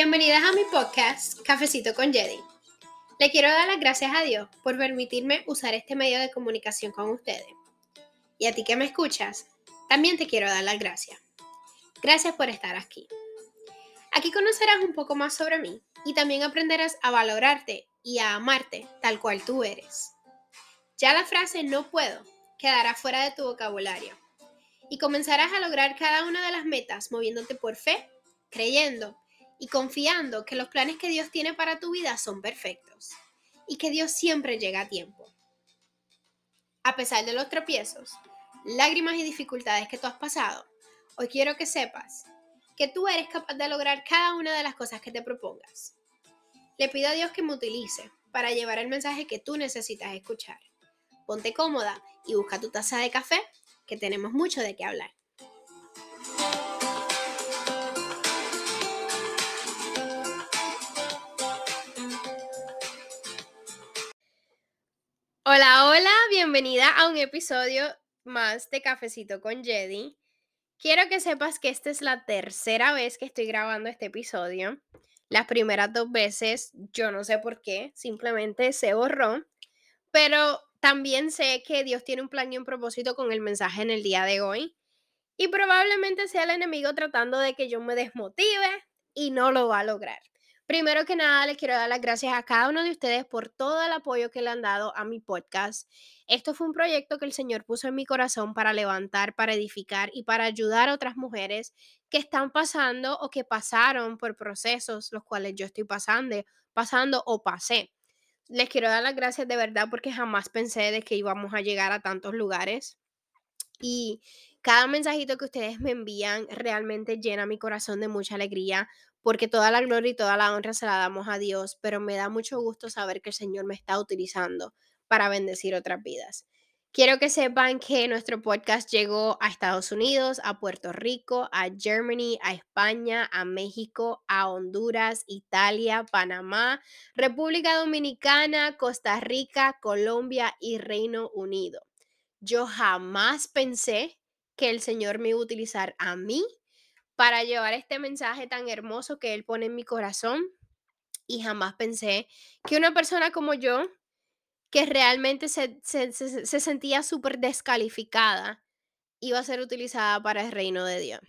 Bienvenidas a mi podcast Cafecito con Jedi. Le quiero dar las gracias a Dios por permitirme usar este medio de comunicación con ustedes. Y a ti que me escuchas, también te quiero dar las gracias. Gracias por estar aquí. Aquí conocerás un poco más sobre mí y también aprenderás a valorarte y a amarte tal cual tú eres. Ya la frase no puedo quedará fuera de tu vocabulario y comenzarás a lograr cada una de las metas moviéndote por fe, creyendo y confiando que los planes que Dios tiene para tu vida son perfectos y que Dios siempre llega a tiempo. A pesar de los tropiezos, lágrimas y dificultades que tú has pasado, hoy quiero que sepas que tú eres capaz de lograr cada una de las cosas que te propongas. Le pido a Dios que me utilice para llevar el mensaje que tú necesitas escuchar. Ponte cómoda y busca tu taza de café, que tenemos mucho de qué hablar. Hola, hola, bienvenida a un episodio más de Cafecito con Jedi. Quiero que sepas que esta es la tercera vez que estoy grabando este episodio. Las primeras dos veces, yo no sé por qué, simplemente se borró. Pero también sé que Dios tiene un plan y un propósito con el mensaje en el día de hoy. Y probablemente sea el enemigo tratando de que yo me desmotive y no lo va a lograr. Primero que nada, les quiero dar las gracias a cada uno de ustedes por todo el apoyo que le han dado a mi podcast. Esto fue un proyecto que el Señor puso en mi corazón para levantar, para edificar y para ayudar a otras mujeres que están pasando o que pasaron por procesos los cuales yo estoy pasando, pasando o pasé. Les quiero dar las gracias de verdad porque jamás pensé de que íbamos a llegar a tantos lugares. Y cada mensajito que ustedes me envían realmente llena mi corazón de mucha alegría porque toda la gloria y toda la honra se la damos a Dios, pero me da mucho gusto saber que el Señor me está utilizando para bendecir otras vidas. Quiero que sepan que nuestro podcast llegó a Estados Unidos, a Puerto Rico, a Germany, a España, a México, a Honduras, Italia, Panamá, República Dominicana, Costa Rica, Colombia y Reino Unido. Yo jamás pensé que el Señor me iba a utilizar a mí para llevar este mensaje tan hermoso que Él pone en mi corazón. Y jamás pensé que una persona como yo, que realmente se, sentía súper descalificada, iba a ser utilizada para el reino de Dios.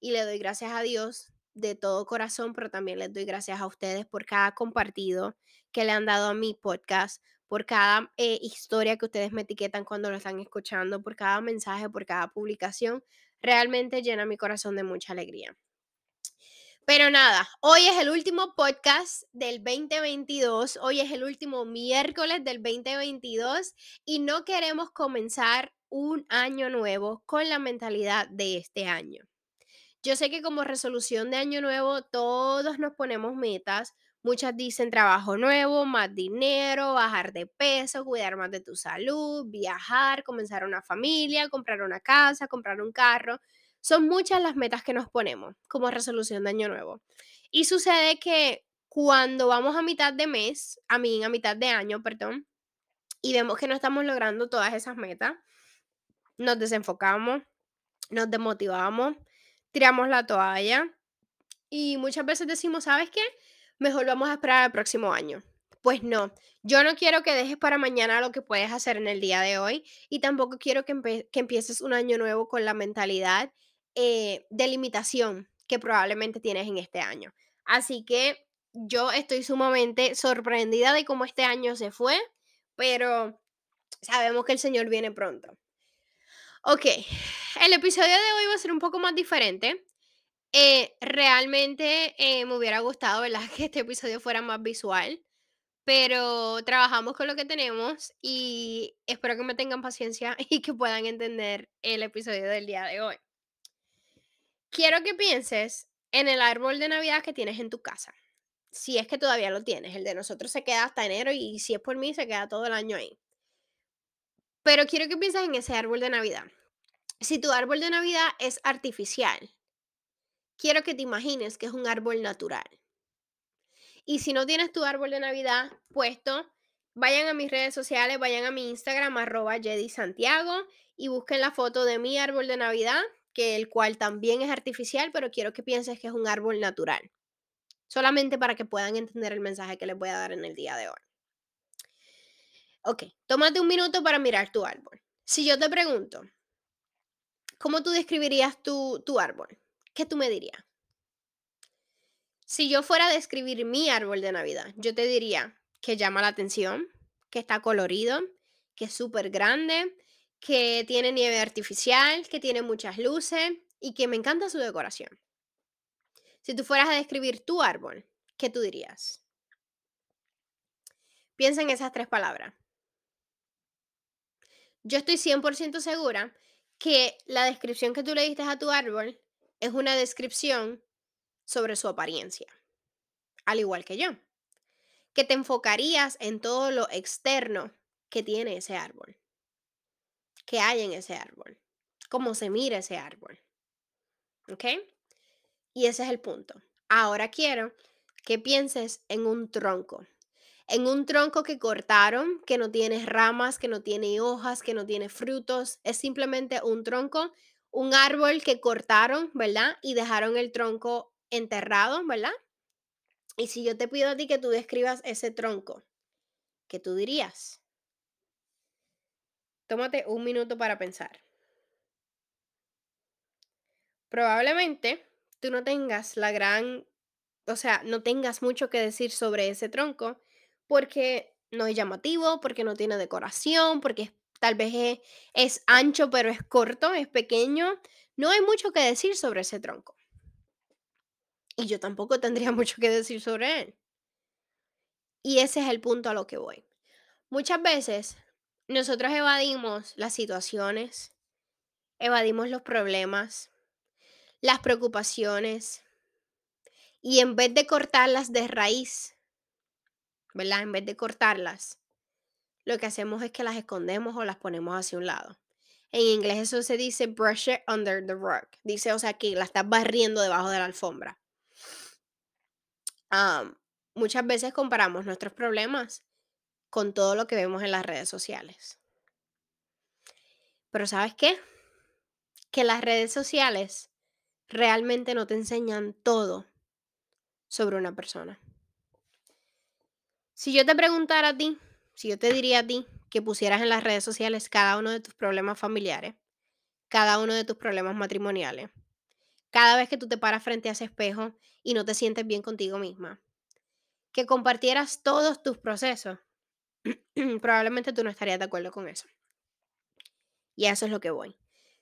Y le doy gracias a Dios de todo corazón, pero también les doy gracias a ustedes por cada compartido que le han dado a mi podcast, por cada eh, historia que ustedes me etiquetan cuando lo están escuchando, por cada mensaje, por cada publicación realmente llena mi corazón de mucha alegría. Pero nada, hoy es el último podcast del 2022, hoy es el último miércoles del 2022 y no queremos comenzar un año nuevo con la mentalidad de este año. Yo sé que como resolución de año nuevo todos nos ponemos metas, Muchas dicen trabajo nuevo, más dinero, bajar de peso, cuidar más de tu salud, viajar, comenzar una familia, comprar una casa, comprar un carro. Son muchas las metas que nos ponemos como resolución de año nuevo. Y sucede que cuando vamos a mitad de mes, a mí a mitad de año, perdón, y vemos que no estamos logrando todas esas metas, nos desenfocamos, nos desmotivamos, tiramos la toalla y muchas veces decimos, ¿sabes qué? Mejor vamos a esperar al próximo año. Pues no, yo no quiero que dejes para mañana lo que puedes hacer en el día de hoy y tampoco quiero que, empieces un año nuevo con la mentalidad eh, de limitación que probablemente tienes en este año. Así que yo estoy sumamente sorprendida de cómo este año se fue, pero sabemos que el Señor viene pronto. Ok, el episodio de hoy va a ser un poco más diferente. Eh, realmente eh, me hubiera gustado, ¿verdad? Que este episodio fuera más visual, pero trabajamos con lo que tenemos y espero que me tengan paciencia y que puedan entender el episodio del día de hoy. Quiero que pienses en el árbol de Navidad que tienes en tu casa. Si es que todavía lo tienes, el de nosotros se queda hasta enero y si es por mí se queda todo el año ahí. Pero quiero que pienses en ese árbol de Navidad. Si tu árbol de Navidad es artificial, quiero que te imagines que es un árbol natural. Y si no tienes tu árbol de Navidad puesto, vayan a mis redes sociales, vayan a mi Instagram, arroba Jedi Santiago, y busquen la foto de mi árbol de Navidad, que el cual también es artificial, pero quiero que pienses que es un árbol natural. solamente para que puedan entender el mensaje que les voy a dar en el día de hoy. Ok, tómate un minuto para mirar tu árbol. Si yo te pregunto, ¿cómo tú describirías tu, tu árbol? ¿Qué tú me dirías? Si yo fuera a describir mi árbol de Navidad, yo te diría que llama la atención, que está colorido, que es súper grande, que tiene nieve artificial, que tiene muchas luces y que me encanta su decoración. Si tú fueras a describir tu árbol, ¿qué tú dirías? Piensa en esas tres palabras. Yo estoy 100% segura que la descripción que tú le diste a tu árbol es una descripción sobre su apariencia, al igual que yo, que te enfocarías en todo lo externo que tiene ese árbol, que hay en ese árbol, cómo se mira ese árbol. ¿Ok? Y ese es el punto. Ahora quiero que pienses en un tronco, en un tronco que cortaron, que no tiene ramas, que no tiene hojas, que no tiene frutos, es simplemente un tronco, un árbol que cortaron, ¿verdad? Y dejaron el tronco enterrado, ¿verdad? Y si yo te pido a ti que tú describas ese tronco, ¿qué tú dirías? Tómate un minuto para pensar. Probablemente tú no tengas la gran, o sea, no tengas mucho que decir sobre ese tronco porque no es llamativo, porque no tiene decoración, porque tal vez es, ancho pero es corto, es pequeño. No hay mucho que decir sobre ese tronco. Y yo tampoco tendría mucho que decir sobre él. Y ese es el punto a lo que voy. Muchas veces nosotros evadimos las situaciones, evadimos los problemas, las preocupaciones, y en vez de cortarlas de raíz, ¿verdad? En vez de cortarlas, lo que hacemos es que las escondemos o las ponemos hacia un lado. En inglés eso se dice brush it under the rug. Dice, o sea, que la estás barriendo debajo de la alfombra muchas veces comparamos nuestros problemas con todo lo que vemos en las redes sociales. Pero ¿sabes qué? Que las redes sociales realmente no te enseñan todo sobre una persona. Si yo te preguntara a ti, si yo te diría a ti que pusieras en las redes sociales cada uno de tus problemas familiares, cada uno de tus problemas matrimoniales, cada vez que tú te paras frente a ese espejo y no te sientes bien contigo misma, que compartieras todos tus procesos, probablemente tú no estarías de acuerdo con eso. Y a eso es lo que voy.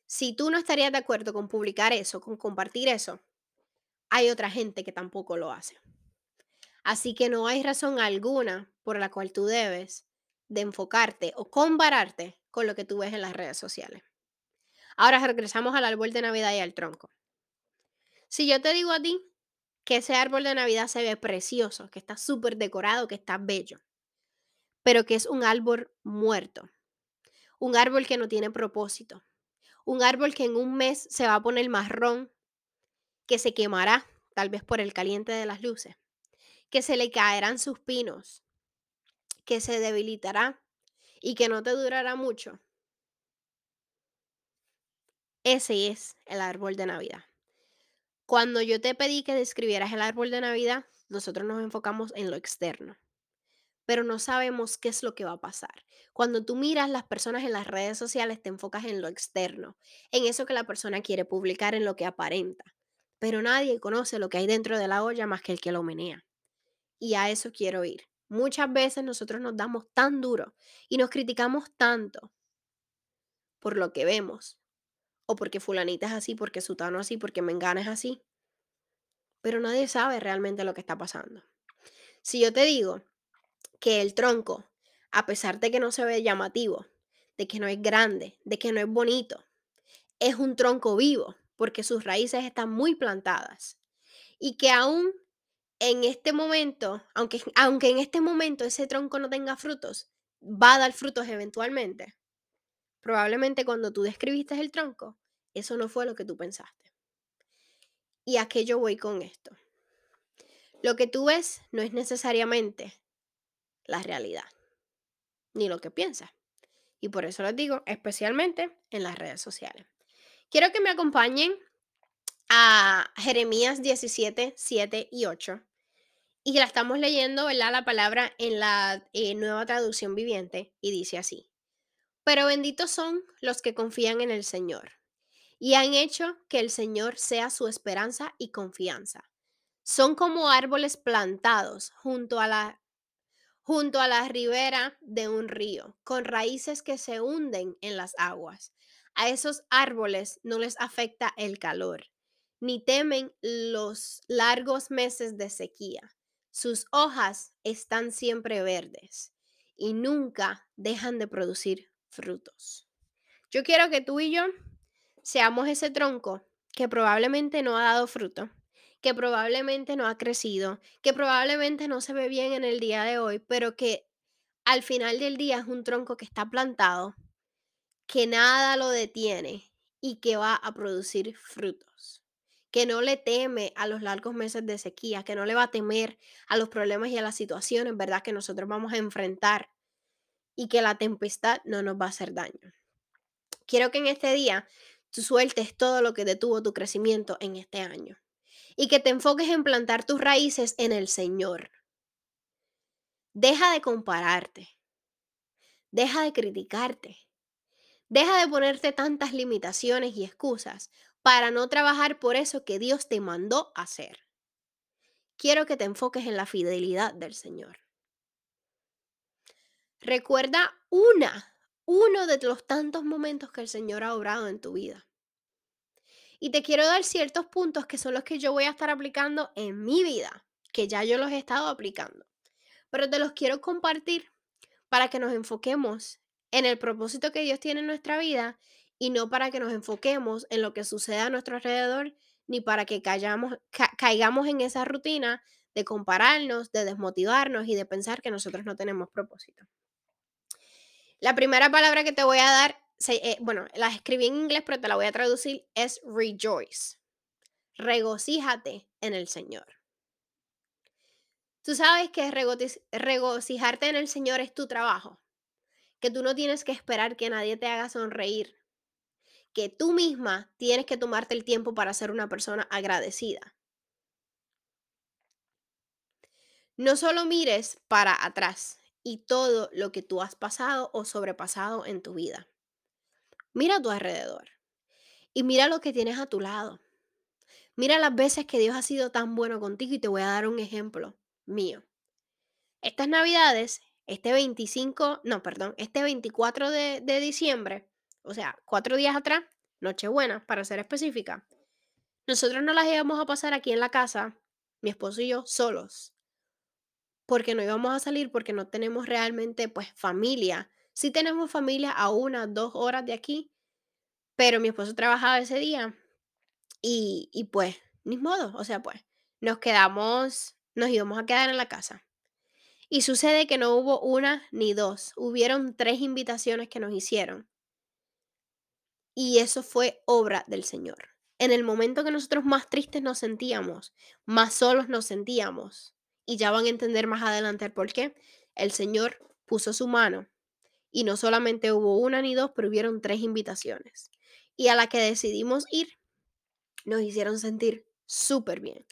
Si tú no estarías de acuerdo con publicar eso, con compartir eso, hay otra gente que tampoco lo hace. Así que no hay razón alguna por la cual tú debes de enfocarte o compararte con lo que tú ves en las redes sociales. Ahora regresamos al árbol de Navidad y al tronco. Si yo te digo a ti que ese árbol de Navidad se ve precioso, que está súper decorado, que está bello, pero que es un árbol muerto, un árbol que no tiene propósito, un árbol que en un mes se va a poner marrón, que se quemará, tal vez por el caliente de las luces, que se le caerán sus pinos, que se debilitará y que no te durará mucho. Ese es el árbol de Navidad. Cuando yo te pedí que describieras el árbol de Navidad, nosotros nos enfocamos en lo externo, pero no sabemos qué es lo que va a pasar. Cuando tú miras las personas en las redes sociales, te enfocas en lo externo, en eso que la persona quiere publicar, en lo que aparenta, pero nadie conoce lo que hay dentro de la olla más que el que lo menea. Y a eso quiero ir. Muchas veces nosotros nos damos tan duro y nos criticamos tanto por lo que vemos, o porque fulanita es así, porque sutano así, porque mengana es así. Pero nadie sabe realmente lo que está pasando. Si yo te digo que el tronco, a pesar de que no se ve llamativo, de que no es grande, de que no es bonito, es un tronco vivo, porque sus raíces están muy plantadas. Y que aún en este momento, aunque, aunque en este momento ese tronco no tenga frutos, va a dar frutos eventualmente. Probablemente cuando tú describiste el tronco, eso no fue lo que tú pensaste. ¿Y a qué yo voy con esto? Lo que tú ves no es necesariamente la realidad, ni lo que piensas. Y por eso les digo, especialmente en las redes sociales. Quiero que me acompañen a Jeremías 17, 7 y 8. Y la estamos leyendo, ¿verdad? La palabra en la eh, nueva traducción viviente y dice así. Pero benditos son los que confían en el Señor y han hecho que el Señor sea su esperanza y confianza. Son como árboles plantados junto a la junto a la ribera de un río, con raíces que se hunden en las aguas. A esos árboles no les afecta el calor, ni temen los largos meses de sequía. Sus hojas están siempre verdes y nunca dejan de producir frutos. Yo quiero que tú y yo seamos ese tronco que probablemente no ha dado fruto, que probablemente no ha crecido, que probablemente no se ve bien en el día de hoy, pero que al final del día es un tronco que está plantado, que nada lo detiene y que va a producir frutos que no le teme a los largos meses de sequía, que no le va a temer a los problemas y a las situaciones, ¿verdad? Que nosotros vamos a enfrentar y que la tempestad no nos va a hacer daño. Quiero que en este día tú sueltes todo lo que detuvo tu crecimiento en este año y que te enfoques en plantar tus raíces en el Señor. Deja de compararte. Deja de criticarte. Deja de ponerte tantas limitaciones y excusas para no trabajar por eso que Dios te mandó hacer. Quiero que te enfoques en la fidelidad del Señor. Recuerda una, uno de los tantos momentos que el Señor ha obrado en tu vida. Y te quiero dar ciertos puntos que son los que yo voy a estar aplicando en mi vida, que ya yo los he estado aplicando. Pero te los quiero compartir para que nos enfoquemos en el propósito que Dios tiene en nuestra vida y no para que nos enfoquemos en lo que sucede a nuestro alrededor, ni para que caigamos en esa rutina de compararnos, de desmotivarnos y de pensar que nosotros no tenemos propósito. La primera palabra que te voy a dar, eh, bueno, la escribí en inglés, pero te la voy a traducir, es rejoice. Regocíjate en el Señor. Tú sabes que regocijarte en el Señor es tu trabajo, que tú no tienes que esperar que nadie te haga sonreír, que tú misma tienes que tomarte el tiempo para ser una persona agradecida. No solo mires para atrás y todo lo que tú has pasado o sobrepasado en tu vida. Mira a tu alrededor y mira lo que tienes a tu lado. Mira las veces que Dios ha sido tan bueno contigo y te voy a dar un ejemplo mío. Estas navidades, este 25, no, perdón, este 24 de, de diciembre, o sea, cuatro días atrás, Nochebuena, para ser específica, nosotros no las íbamos a pasar aquí en la casa, mi esposo y yo, solos, porque no íbamos a salir porque no tenemos realmente, pues, familia. Sí tenemos familia a unas, dos horas de aquí, pero mi esposo trabajaba ese día y, y pues, ni modo, o sea, pues, nos quedamos, nos íbamos a quedar en la casa. Y sucede que no hubo una ni dos, hubieron tres invitaciones que nos hicieron. Y eso fue obra del Señor. En el momento que nosotros más tristes nos sentíamos, más solos nos sentíamos. Y ya van a entender más adelante el por qué. El Señor puso su mano. Y no solamente hubo una ni dos, pero hubieron tres invitaciones. Y a la que decidimos ir, nos hicieron sentir súper bien.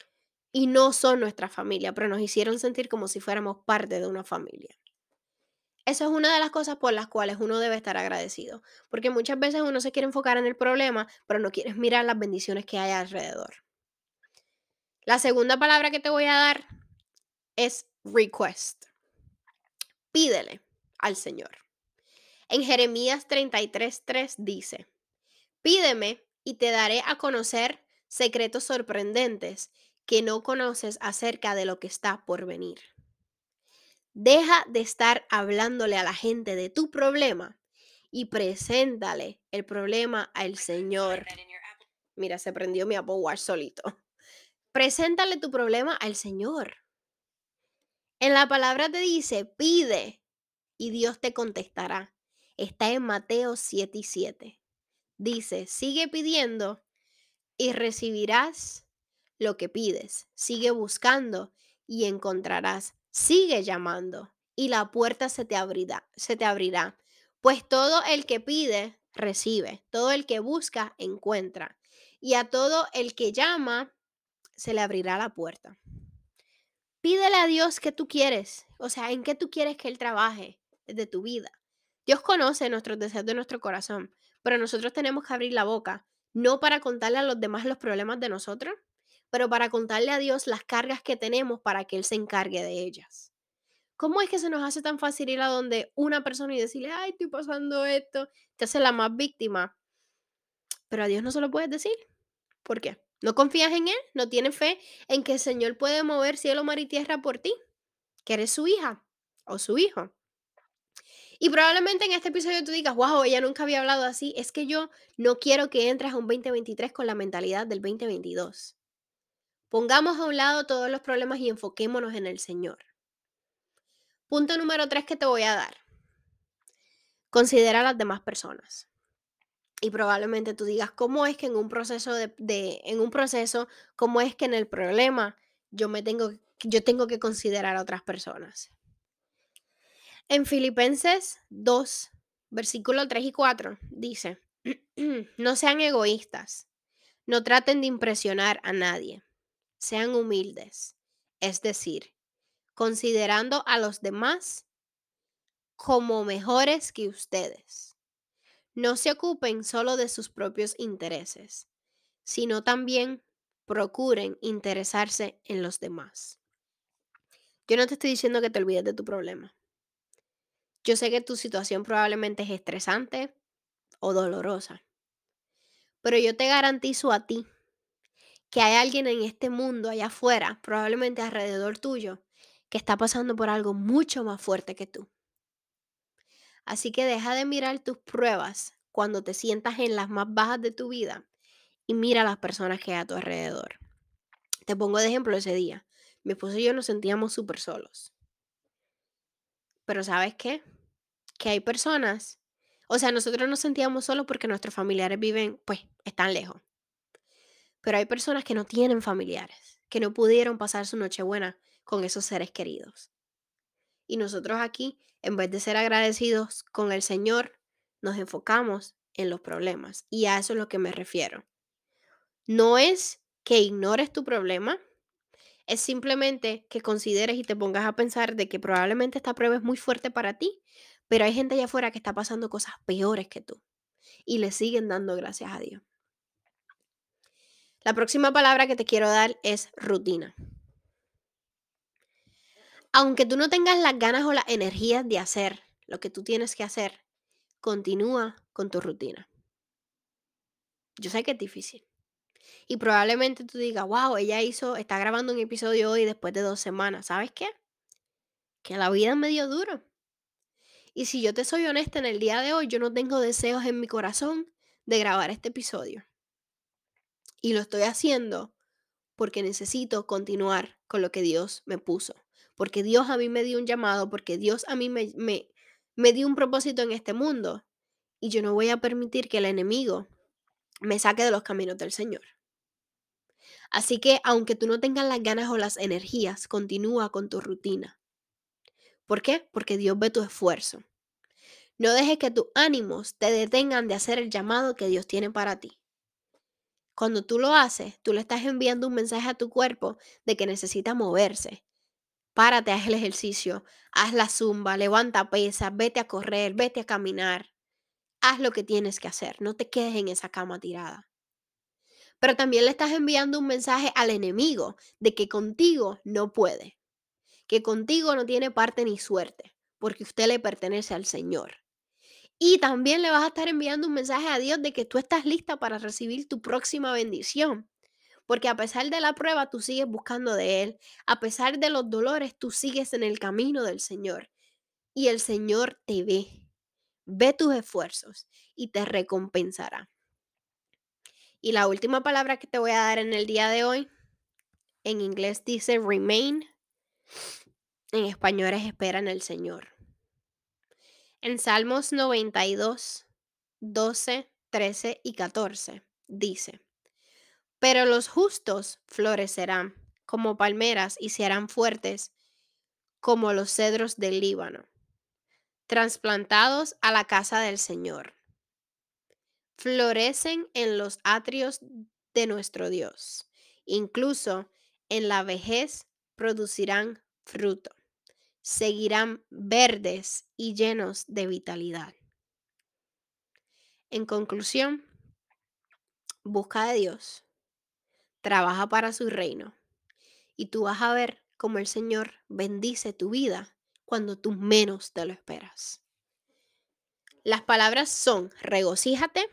Y no son nuestra familia, pero nos hicieron sentir como si fuéramos parte de una familia. Eso es una de las cosas por las cuales uno debe estar agradecido, porque muchas veces uno se quiere enfocar en el problema, pero no quieres mirar las bendiciones que hay alrededor. La segunda palabra que te voy a dar es request. Pídele al Señor. En Jeremías 33:3 dice, Pídeme y te daré a conocer secretos sorprendentes que no conoces acerca de lo que está por venir. Deja de estar hablándole a la gente de tu problema y preséntale el problema al Señor. Mira, se prendió mi Apple Watch solito. Preséntale tu problema al Señor. En la palabra te dice, pide y Dios te contestará. Está en Mateo 7 y 7. Dice, sigue pidiendo y recibirás lo que pides. Sigue buscando y encontrarás. Sigue llamando y la puerta se te abrirá, se te abrirá. Pues todo el que pide, recibe. Todo el que busca, encuentra. Y a todo el que llama, se le abrirá la puerta. Pídele a Dios qué tú quieres, o sea, en qué tú quieres que Él trabaje de tu vida. Dios conoce nuestros deseos de nuestro corazón, pero nosotros tenemos que abrir la boca, no para contarle a los demás los problemas de nosotros, pero para contarle a Dios las cargas que tenemos para que Él se encargue de ellas. ¿Cómo es que se nos hace tan fácil ir a donde una persona y decirle, ay, estoy pasando esto? Te hace la más víctima. Pero a Dios no se lo puedes decir. ¿Por qué? ¿No confías en Él? ¿No tienes fe en que el Señor puede mover cielo, mar y tierra por ti? Que eres su hija o su hijo. Y probablemente en este episodio tú digas, wow, ella nunca había hablado así. Es que yo no quiero que entres a un 2023 con la mentalidad del 2022. Pongamos a un lado todos los problemas y enfoquémonos en el Señor. Punto número tres que te voy a dar. Considera a las demás personas. Y probablemente tú digas, ¿cómo es que en un proceso de, en un proceso, cómo es que en el problema yo me tengo, yo tengo que considerar a otras personas? En Filipenses 2, versículo 3 y 4, dice, no sean egoístas, no traten de impresionar a nadie, sean humildes, es decir, considerando a los demás como mejores que ustedes. No se ocupen solo de sus propios intereses, sino también procuren interesarse en los demás. Yo no te estoy diciendo que te olvides de tu problema. Yo sé que tu situación probablemente es estresante o dolorosa, pero yo te garantizo a ti que hay alguien en este mundo allá afuera, probablemente alrededor tuyo, que está pasando por algo mucho más fuerte que tú. Así que deja de mirar tus pruebas cuando te sientas en las más bajas de tu vida y mira a las personas que hay a tu alrededor. Te pongo de ejemplo ese día. Mi esposo y yo nos sentíamos súper solos. Pero ¿sabes qué? que hay personas, o sea, nosotros nos sentíamos solos porque nuestros familiares viven, pues, están lejos. Pero hay personas que no tienen familiares, que no pudieron pasar su Nochebuena con esos seres queridos. Y nosotros aquí, en vez de ser agradecidos con el Señor, nos enfocamos en los problemas. Y a eso es lo que me refiero. No es que ignores tu problema, es simplemente que consideres y te pongas a pensar de que probablemente esta prueba es muy fuerte para ti, pero hay gente allá afuera que está pasando cosas peores que tú y le siguen dando gracias a Dios. La próxima palabra que te quiero dar es rutina. Aunque tú no tengas las ganas o las energías de hacer lo que tú tienes que hacer, continúa con tu rutina. Yo sé que es difícil. Y probablemente tú digas, wow, ella hizo, está grabando un episodio hoy después de dos semanas. ¿Sabes qué? Que la vida es medio duro. Y si yo te soy honesta en el día de hoy, yo no tengo deseos en mi corazón de grabar este episodio. Y lo estoy haciendo porque necesito continuar con lo que Dios me puso. Porque Dios a mí me dio un llamado, porque Dios a mí me, me, me dio un propósito en este mundo. Y yo no voy a permitir que el enemigo me saque de los caminos del Señor. Así que aunque tú no tengas las ganas o las energías, continúa con tu rutina. ¿Por qué? Porque Dios ve tu esfuerzo. No dejes que tus ánimos te detengan de hacer el llamado que Dios tiene para ti. Cuando tú lo haces, tú le estás enviando un mensaje a tu cuerpo de que necesita moverse. Párate, haz el ejercicio, haz la zumba, levanta pesas, vete a correr, vete a caminar. Haz lo que tienes que hacer, no te quedes en esa cama tirada. Pero también le estás enviando un mensaje al enemigo de que contigo no puede que contigo no tiene parte ni suerte, porque usted le pertenece al Señor. Y también le vas a estar enviando un mensaje a Dios de que tú estás lista para recibir tu próxima bendición. Porque a pesar de la prueba, tú sigues buscando de Él. A pesar de los dolores, tú sigues en el camino del Señor. Y el Señor te ve. Ve tus esfuerzos y te recompensará. Y la última palabra que te voy a dar en el día de hoy, en inglés dice remain en español es espera en el Señor. En Salmos 92, 12, 13 y 14 dice, Pero los justos florecerán como palmeras y se harán fuertes como los cedros del Líbano, trasplantados a la casa del Señor. Florecen en los atrios de nuestro Dios, incluso en la vejez producirán fruto, seguirán verdes y llenos de vitalidad. En conclusión, busca de Dios, trabaja para su reino y tú vas a ver cómo el Señor bendice tu vida cuando tú menos te lo esperas. Las palabras son, regocíjate,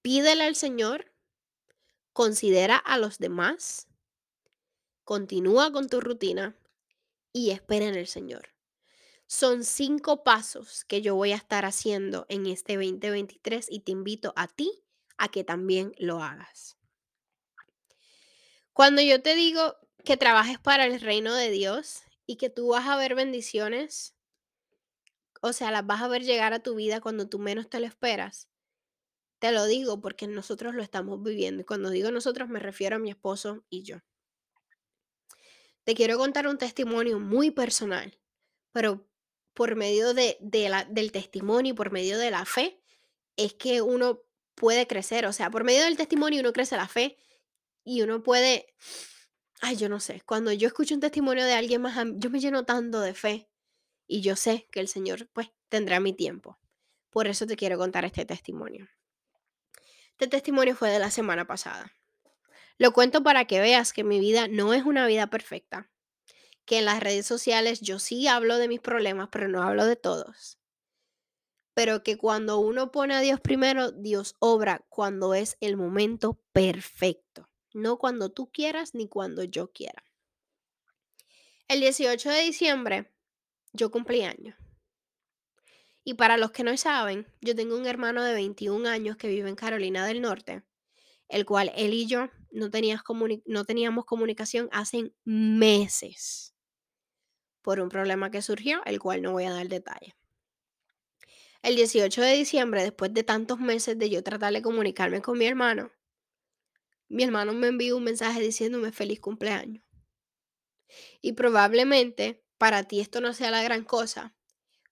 pídele al Señor, considera a los demás, continúa con tu rutina y espera en el Señor. Son cinco pasos que yo voy a estar haciendo en este 2023 y te invito a ti a que también lo hagas. Cuando yo te digo que trabajes para el reino de Dios y que tú vas a ver bendiciones, o sea, las vas a ver llegar a tu vida cuando tú menos te lo esperas. Te lo digo porque nosotros lo estamos viviendo. Y cuando digo nosotros me refiero a mi esposo y yo. Te quiero contar un testimonio muy personal, pero por medio de, del testimonio y por medio de la fe, es que uno puede crecer. O sea, por medio del testimonio uno crece la fe y uno puede, ay, yo no sé, cuando yo escucho un testimonio de alguien más, yo me lleno tanto de fe y yo sé que el Señor pues tendrá mi tiempo. Por eso te quiero contar este testimonio. Este testimonio fue de la semana pasada. Lo cuento para que veas que mi vida no es una vida perfecta, que en las redes sociales yo sí hablo de mis problemas, pero no hablo de todos. Pero que cuando uno pone a Dios primero, Dios obra cuando es el momento perfecto, no cuando tú quieras ni cuando yo quiera. El 18 de diciembre yo cumplí años. Y para los que no saben, yo tengo un hermano de 21 años que vive en Carolina del Norte, el cual él y yo no, no teníamos comunicación hace meses por un problema que surgió, el cual no voy a dar detalle. El 18 de diciembre, después de tantos meses de yo tratar de comunicarme con mi hermano, mi hermano me envió un mensaje diciéndome feliz cumpleaños. Y probablemente para ti esto no sea la gran cosa,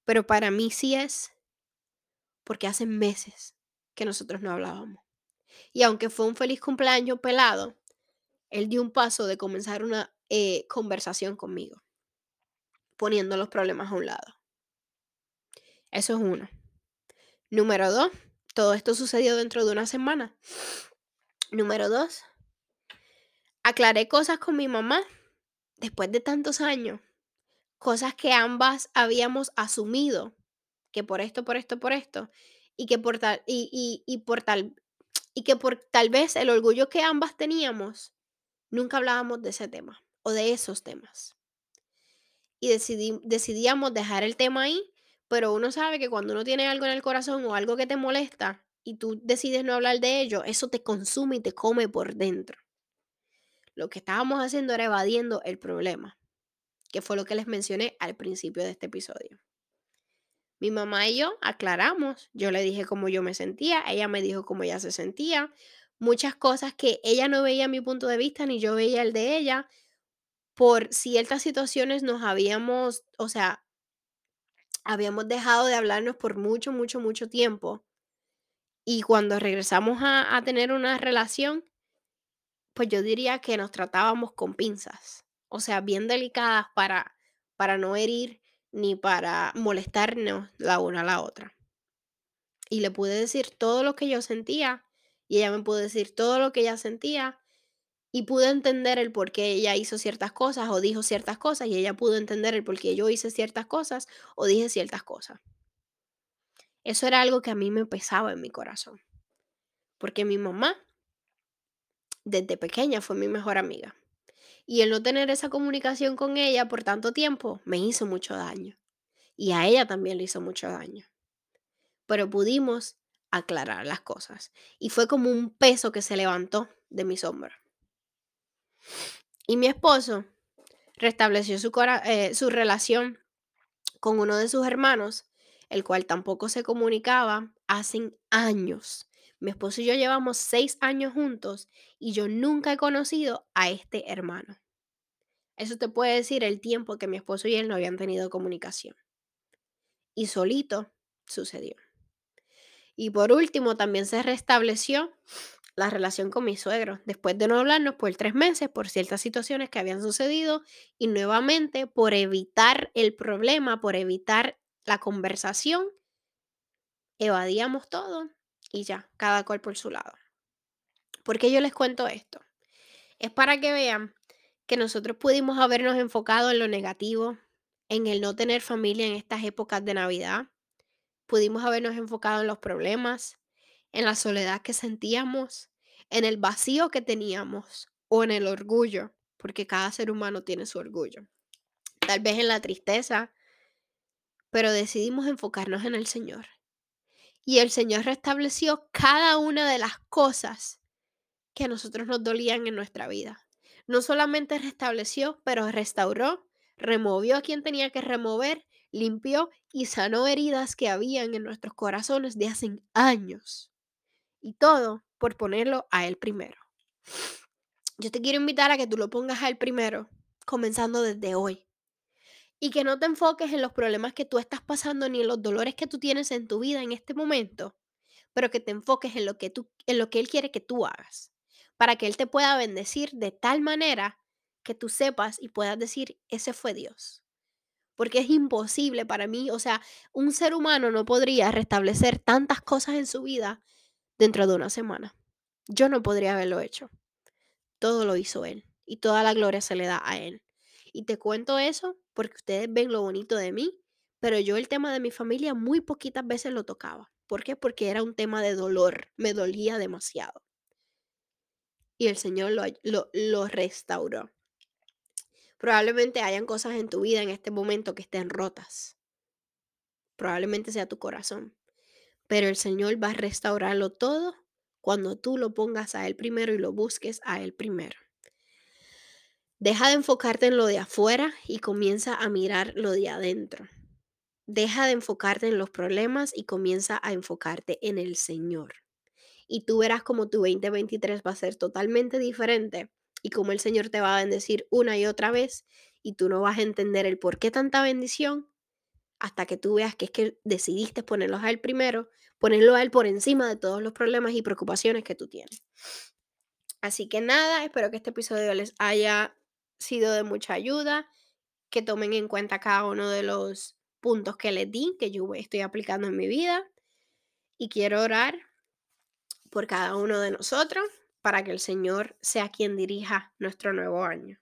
pero para mí sí es, porque hace meses que nosotros no hablábamos. Y aunque fue un feliz cumpleaños pelado, él dio un paso de comenzar una eh, conversación conmigo, poniendo los problemas a un lado. Eso es uno. Número dos, todo esto sucedió dentro de una semana. Número dos, aclaré cosas con mi mamá después de tantos años cosas que ambas habíamos asumido, que por esto, por esto, por esto, y que por tal, y, y, por tal, y que por tal vez el orgullo que ambas teníamos, nunca hablábamos de ese tema o de esos temas. Y decidí, decidíamos dejar el tema ahí, pero uno sabe que cuando uno tiene algo en el corazón o algo que te molesta y tú decides no hablar de ello, eso te consume y te come por dentro. Lo que estábamos haciendo era evadiendo el problema que fue lo que les mencioné al principio de este episodio. Mi mamá y yo aclaramos, yo le dije cómo yo me sentía, ella me dijo cómo ella se sentía, muchas cosas que ella no veía mi punto de vista ni yo veía el de ella, por ciertas situaciones nos habíamos, o sea, habíamos dejado de hablarnos por mucho, mucho, mucho tiempo. Y cuando regresamos a, a tener una relación, pues yo diría que nos tratábamos con pinzas o sea, bien delicadas para, para no herir ni para molestarnos la una a la otra. Y le pude decir todo lo que yo sentía y ella me pudo decir todo lo que ella sentía y pude entender el por qué ella hizo ciertas cosas o dijo ciertas cosas y ella pudo entender el por qué yo hice ciertas cosas o dije ciertas cosas. Eso era algo que a mí me pesaba en mi corazón. Porque mi mamá, desde pequeña, fue mi mejor amiga. Y el no tener esa comunicación con ella por tanto tiempo me hizo mucho daño. Y a ella también le hizo mucho daño. Pero pudimos aclarar las cosas. Y fue como un peso que se levantó de mi sombra. Y mi esposo restableció su, eh, su relación con uno de sus hermanos, el cual tampoco se comunicaba hace años. Mi esposo y yo llevamos seis años juntos y yo nunca he conocido a este hermano. Eso te puede decir el tiempo que mi esposo y él no habían tenido comunicación. Y solito sucedió. Y por último, también se restableció la relación con mi suegro, después de no hablarnos por tres meses, por ciertas situaciones que habían sucedido, y nuevamente por evitar el problema, por evitar la conversación, evadíamos todo y ya, cada cual por su lado. ¿Por qué yo les cuento esto? Es para que vean que nosotros pudimos habernos enfocado en lo negativo, en el no tener familia en estas épocas de Navidad. Pudimos habernos enfocado en los problemas, en la soledad que sentíamos, en el vacío que teníamos o en el orgullo, porque cada ser humano tiene su orgullo. Tal vez en la tristeza, pero decidimos enfocarnos en el Señor. Y el Señor restableció cada una de las cosas que a nosotros nos dolían en nuestra vida. No solamente restableció, pero restauró, removió a quien tenía que remover, limpió y sanó heridas que habían en nuestros corazones de hace años. Y todo por ponerlo a Él primero. Yo te quiero invitar a que tú lo pongas a Él primero, comenzando desde hoy. Y que no te enfoques en los problemas que tú estás pasando ni en los dolores que tú tienes en tu vida en este momento, pero que te enfoques en lo que, tú, en lo que Él quiere que tú hagas, para que Él te pueda bendecir de tal manera que tú sepas y puedas decir, ese fue Dios. Porque es imposible para mí, o sea, un ser humano no podría restablecer tantas cosas en su vida dentro de una semana. Yo no podría haberlo hecho. Todo lo hizo Él y toda la gloria se le da a Él. Y te cuento eso porque ustedes ven lo bonito de mí, pero yo el tema de mi familia muy poquitas veces lo tocaba. ¿Por qué? Porque era un tema de dolor, me dolía demasiado. Y el Señor lo, lo, restauró. Probablemente hayan cosas en tu vida en este momento que estén rotas. Probablemente sea tu corazón. Pero el Señor va a restaurarlo todo cuando tú lo pongas a Él primero y lo busques a Él primero. Deja de enfocarte en lo de afuera y comienza a mirar lo de adentro. Deja de enfocarte en los problemas y comienza a enfocarte en el Señor. Y tú verás como tu 2023 va a ser totalmente diferente y como el Señor te va a bendecir una y otra vez y tú no vas a entender el por qué tanta bendición hasta que tú veas que es que decidiste ponerlos a él primero, ponerlo a él por encima de todos los problemas y preocupaciones que tú tienes. Así que nada, espero que este episodio les haya sido de mucha ayuda, que tomen en cuenta cada uno de los puntos que les di, que yo estoy aplicando en mi vida. Y quiero orar por cada uno de nosotros para que el Señor sea quien dirija nuestro nuevo año.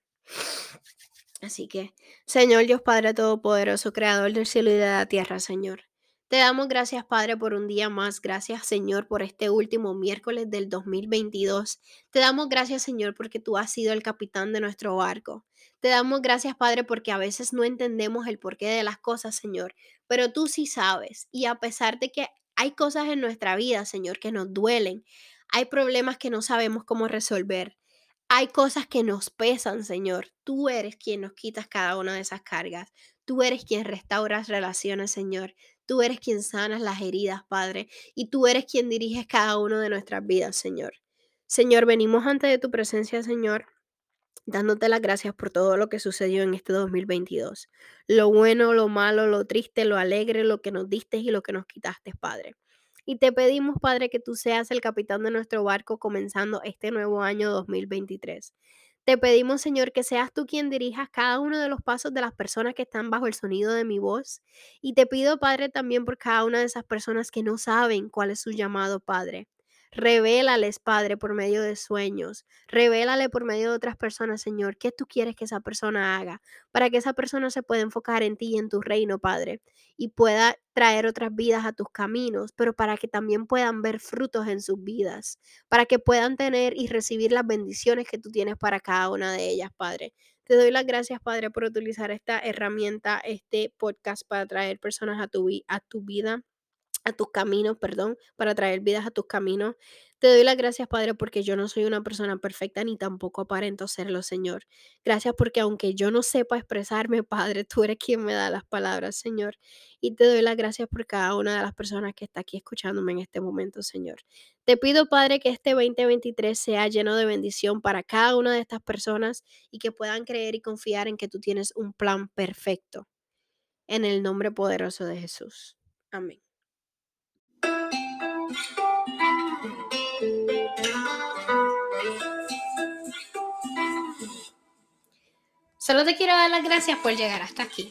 Así que, Señor Dios Padre Todopoderoso, Creador del cielo y de la tierra, Señor. Te damos gracias, Padre, por un día más. Gracias, Señor, por este último miércoles del 2022. Te damos gracias, Señor, porque tú has sido el capitán de nuestro barco. Te damos gracias, Padre, porque a veces no entendemos el porqué de las cosas, Señor, pero tú sí sabes. Y a pesar de que hay cosas en nuestra vida, Señor, que nos duelen, hay problemas que no sabemos cómo resolver. Hay cosas que nos pesan, Señor. Tú eres quien nos quitas cada una de esas cargas. Tú eres quien restauras relaciones, Señor. Tú eres quien sanas las heridas, Padre. Y tú eres quien diriges cada una de nuestras vidas, Señor. Señor, venimos ante de tu presencia, Señor, dándote las gracias por todo lo que sucedió en este 2022. Lo bueno, lo malo, lo triste, lo alegre, lo que nos diste y lo que nos quitaste, Padre. Y te pedimos, Padre, que tú seas el capitán de nuestro barco comenzando este nuevo año 2023. Te pedimos, Señor, que seas tú quien dirijas cada uno de los pasos de las personas que están bajo el sonido de mi voz. Y te pido, Padre, también por cada una de esas personas que no saben cuál es su llamado, Padre. Revélales, Padre, por medio de sueños. Revélale por medio de otras personas, Señor, qué tú quieres que esa persona haga, para que esa persona se pueda enfocar en ti y en tu reino, Padre, y pueda traer otras vidas a tus caminos, pero para que también puedan ver frutos en sus vidas, para que puedan tener y recibir las bendiciones que tú tienes para cada una de ellas, Padre. Te doy las gracias, Padre, por utilizar esta herramienta, este podcast para traer personas a tu, a tu vida a tus caminos, perdón, para traer vidas a tus caminos. Te doy las gracias, Padre, porque yo no soy una persona perfecta ni tampoco aparento serlo, Señor. Gracias porque aunque yo no sepa expresarme, Padre, tú eres quien me da las palabras, Señor. Y te doy las gracias por cada una de las personas que está aquí escuchándome en este momento, Señor. Te pido, Padre, que este 2023 sea lleno de bendición para cada una de estas personas y que puedan creer y confiar en que tú tienes un plan perfecto. En el nombre poderoso de Jesús. Amén. Solo te quiero dar las gracias por llegar hasta aquí.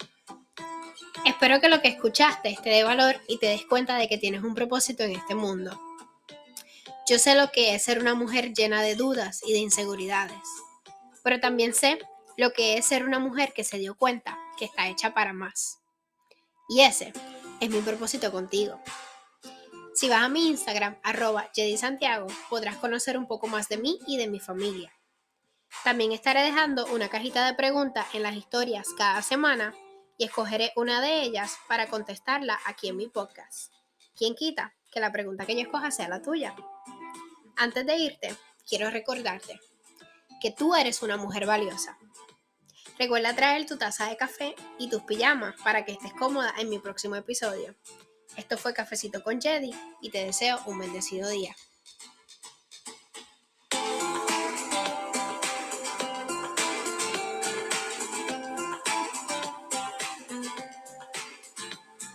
Espero que lo que escuchaste te dé valor y te des cuenta de que tienes un propósito en este mundo. Yo sé lo que es ser una mujer llena de dudas y de inseguridades, pero también sé lo que es ser una mujer que se dio cuenta que está hecha para más. Y ese es mi propósito contigo. Si vas a mi Instagram, arroba Santiago, podrás conocer un poco más de mí y de mi familia. También estaré dejando una cajita de preguntas en las historias cada semana y escogeré una de ellas para contestarla aquí en mi podcast. ¿Quién quita que la pregunta que yo escoja sea la tuya? Antes de irte, quiero recordarte que tú eres una mujer valiosa. Recuerda traer tu taza de café y tus pijamas para que estés cómoda en mi próximo episodio. Esto fue Cafecito con Jedi y te deseo un bendecido día.